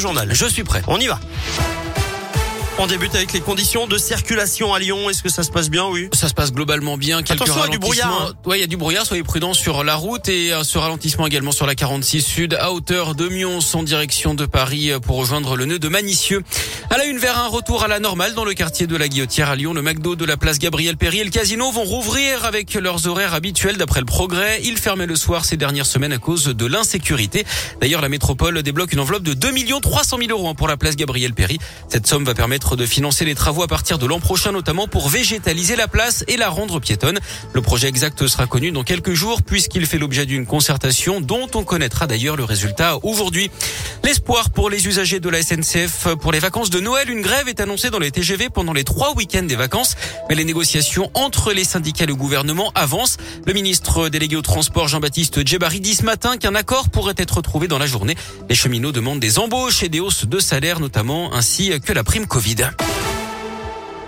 journal. Je suis prêt. On y va. On débute avec les conditions de circulation à Lyon. Est-ce que ça se passe bien, oui? Ça se passe globalement bien. Quelques Attention, il y a du brouillard, hein. Ouais, il y a du brouillard. Soyez prudents sur la route et euh, ce ralentissement également sur la 46 Sud à hauteur de Mions en direction de Paris euh, pour rejoindre le nœud de Manicieux. À la une vers un retour à la normale dans le quartier de la Guillotière à Lyon. Le McDo de la place Gabriel Péry et le casino vont rouvrir avec leurs horaires habituels d'après le progrès. Ils fermaient le soir ces dernières semaines à cause de l'insécurité. D'ailleurs, la métropole débloque une enveloppe de 2 300 000 euros hein, pour la place Gabriel Péry. Cette somme va permettre de financer les travaux à partir de l'an prochain, notamment pour végétaliser la place et la rendre piétonne. Le projet exact sera connu dans quelques jours puisqu'il fait l'objet d'une concertation dont on connaîtra d'ailleurs le résultat aujourd'hui. L'espoir pour les usagers de la SNCF pour les vacances de Noël, une grève est annoncée dans les TGV pendant les trois week-ends des vacances, mais les négociations entre les syndicats et le gouvernement avancent. Le ministre délégué au transport Jean-Baptiste Djebari dit ce matin qu'un accord pourrait être trouvé dans la journée. Les cheminots demandent des embauches et des hausses de salaire notamment, ainsi que la prime Covid rapide.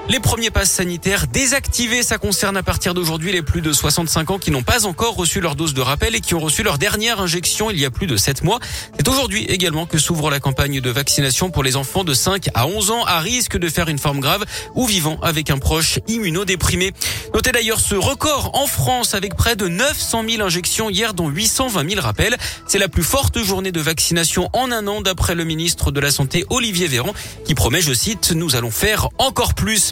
Les premiers passes sanitaires désactivés, ça concerne à partir d'aujourd'hui les plus de 65 ans qui n'ont pas encore reçu leur dose de rappel et qui ont reçu leur dernière injection il y a plus de 7 mois. C'est aujourd'hui également que s'ouvre la campagne de vaccination pour les enfants de 5 à 11 ans à risque de faire une forme grave ou vivant avec un proche immunodéprimé. Notez d'ailleurs ce record en France avec près de 900 000 injections hier dont 820 000 rappels. C'est la plus forte journée de vaccination en un an d'après le ministre de la Santé Olivier Véran qui promet, je cite, nous allons faire encore plus.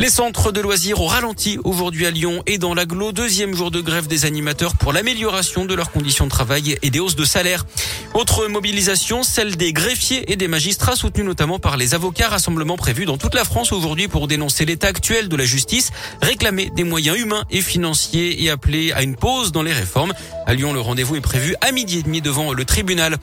Les centres de loisirs ont ralenti aujourd'hui à Lyon et dans l'aglo, deuxième jour de grève des animateurs pour l'amélioration de leurs conditions de travail et des hausses de salaire. Autre mobilisation, celle des greffiers et des magistrats soutenus notamment par les avocats, rassemblement prévu dans toute la France aujourd'hui pour dénoncer l'état actuel de la justice, réclamer des moyens humains et financiers et appeler à une pause dans les réformes. À Lyon, le rendez-vous est prévu à midi et demi devant le tribunal.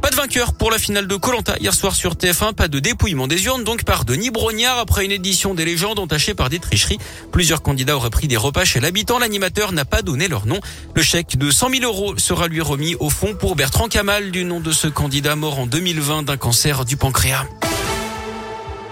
Pas de vainqueur pour la finale de Colanta hier soir sur TF1, pas de dépouillement des urnes donc par Denis Brognard après une édition des légendes par des tricheries. Plusieurs candidats auraient pris des repas chez l'habitant. L'animateur n'a pas donné leur nom. Le chèque de 100 000 euros sera lui remis au fond pour Bertrand Kamal du nom de ce candidat mort en 2020 d'un cancer du pancréas.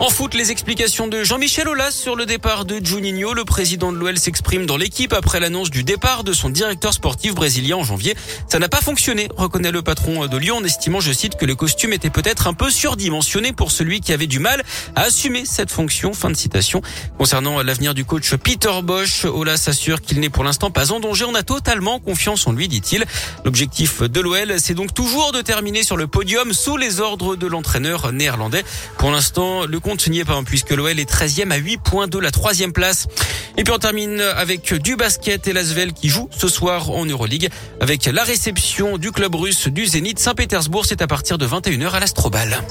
En foot, les explications de Jean-Michel Aulas sur le départ de Juninho. Le président de l'OL s'exprime dans l'équipe après l'annonce du départ de son directeur sportif brésilien en janvier. Ça n'a pas fonctionné, reconnaît le patron de Lyon en estimant, je cite, que le costume était peut-être un peu surdimensionné pour celui qui avait du mal à assumer cette fonction. Fin de citation. Concernant l'avenir du coach Peter Bosch, Aulas assure qu'il n'est pour l'instant pas en danger. On a totalement confiance en lui, dit-il. L'objectif de l'OL, c'est donc toujours de terminer sur le podium sous les ordres de l'entraîneur néerlandais. Pour l'instant, le compte n'y est pas, hein, puisque l'OL est 13e à 8 points de la troisième place. Et puis on termine avec du basket et l'Asvel qui joue ce soir en Euroleague avec la réception du club russe du Zénith Saint-Pétersbourg. C'est à partir de 21h à l'Astrobal.